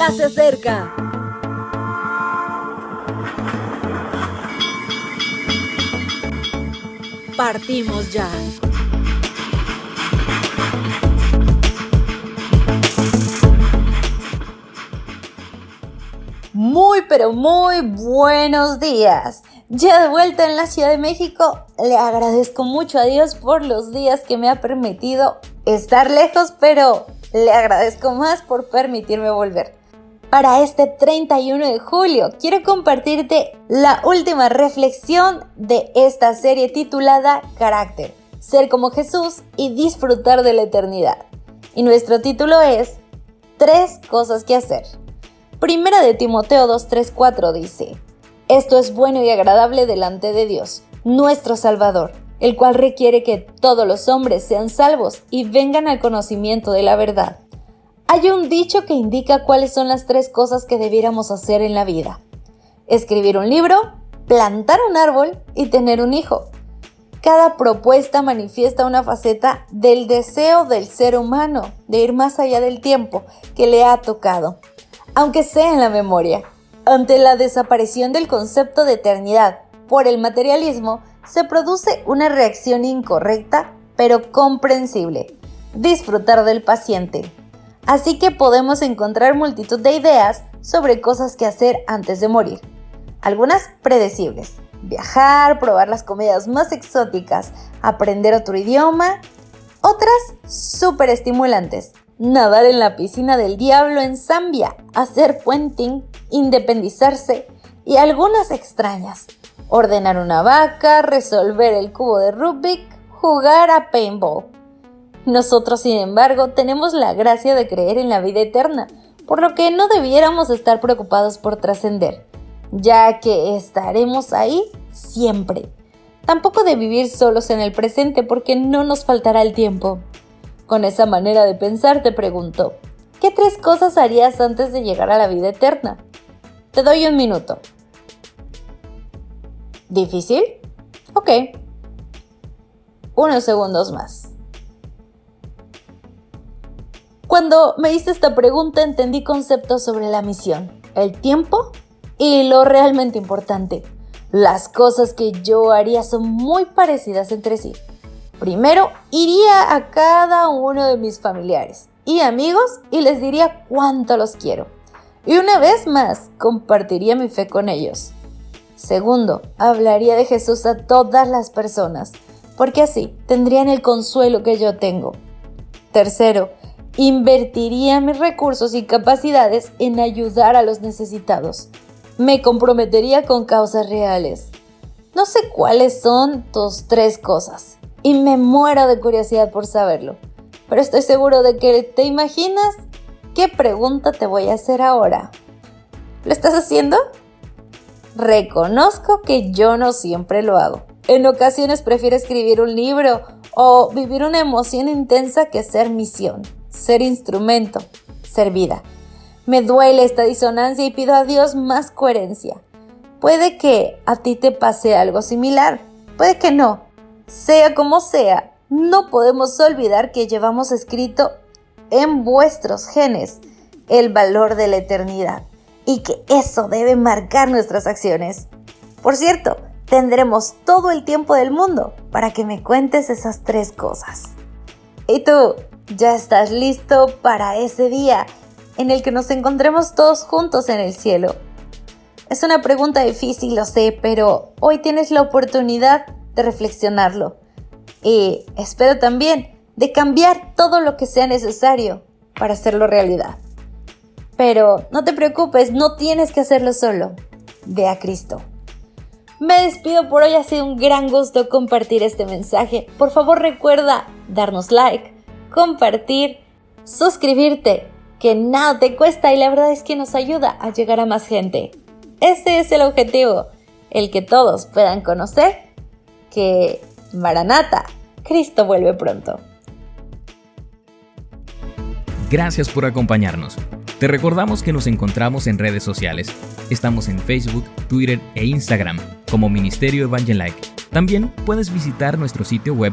ya se acerca. Partimos ya. Muy pero muy buenos días. Ya de vuelta en la Ciudad de México, le agradezco mucho a Dios por los días que me ha permitido estar lejos, pero le agradezco más por permitirme volver. Para este 31 de julio quiero compartirte la última reflexión de esta serie titulada Carácter, ser como Jesús y disfrutar de la eternidad. Y nuestro título es Tres cosas que hacer. Primera de Timoteo 2.3.4 dice, Esto es bueno y agradable delante de Dios, nuestro Salvador, el cual requiere que todos los hombres sean salvos y vengan al conocimiento de la verdad. Hay un dicho que indica cuáles son las tres cosas que debiéramos hacer en la vida. Escribir un libro, plantar un árbol y tener un hijo. Cada propuesta manifiesta una faceta del deseo del ser humano de ir más allá del tiempo que le ha tocado aunque sea en la memoria. Ante la desaparición del concepto de eternidad por el materialismo, se produce una reacción incorrecta, pero comprensible, disfrutar del paciente. Así que podemos encontrar multitud de ideas sobre cosas que hacer antes de morir. Algunas predecibles. Viajar, probar las comidas más exóticas, aprender otro idioma. Otras súper estimulantes nadar en la piscina del diablo en Zambia, hacer puenting, independizarse y algunas extrañas. Ordenar una vaca, resolver el cubo de Rubik, jugar a paintball. Nosotros, sin embargo, tenemos la gracia de creer en la vida eterna, por lo que no debiéramos estar preocupados por trascender, ya que estaremos ahí siempre. Tampoco de vivir solos en el presente porque no nos faltará el tiempo. Con esa manera de pensar te pregunto, ¿qué tres cosas harías antes de llegar a la vida eterna? Te doy un minuto. ¿Difícil? Ok. Unos segundos más. Cuando me hice esta pregunta entendí conceptos sobre la misión, el tiempo y lo realmente importante. Las cosas que yo haría son muy parecidas entre sí. Primero, iría a cada uno de mis familiares y amigos y les diría cuánto los quiero. Y una vez más, compartiría mi fe con ellos. Segundo, hablaría de Jesús a todas las personas, porque así tendrían el consuelo que yo tengo. Tercero, invertiría mis recursos y capacidades en ayudar a los necesitados. Me comprometería con causas reales. No sé cuáles son tus tres cosas, y me muero de curiosidad por saberlo. Pero estoy seguro de que te imaginas qué pregunta te voy a hacer ahora. ¿Lo estás haciendo? Reconozco que yo no siempre lo hago. En ocasiones prefiero escribir un libro o vivir una emoción intensa que ser misión, ser instrumento, ser vida. Me duele esta disonancia y pido a Dios más coherencia. Puede que a ti te pase algo similar, puede que no, sea como sea, no podemos olvidar que llevamos escrito en vuestros genes el valor de la eternidad y que eso debe marcar nuestras acciones. Por cierto, tendremos todo el tiempo del mundo para que me cuentes esas tres cosas. ¿Y tú? ¿Ya estás listo para ese día en el que nos encontremos todos juntos en el cielo? Es una pregunta difícil, lo sé, pero hoy tienes la oportunidad de reflexionarlo. Y espero también de cambiar todo lo que sea necesario para hacerlo realidad. Pero no te preocupes, no tienes que hacerlo solo. Ve a Cristo. Me despido por hoy, ha sido un gran gusto compartir este mensaje. Por favor recuerda darnos like, compartir, suscribirte, que nada te cuesta y la verdad es que nos ayuda a llegar a más gente. Ese es el objetivo, el que todos puedan conocer que Maranata, Cristo vuelve pronto. Gracias por acompañarnos. Te recordamos que nos encontramos en redes sociales. Estamos en Facebook, Twitter e Instagram como Ministerio Evangelike. También puedes visitar nuestro sitio web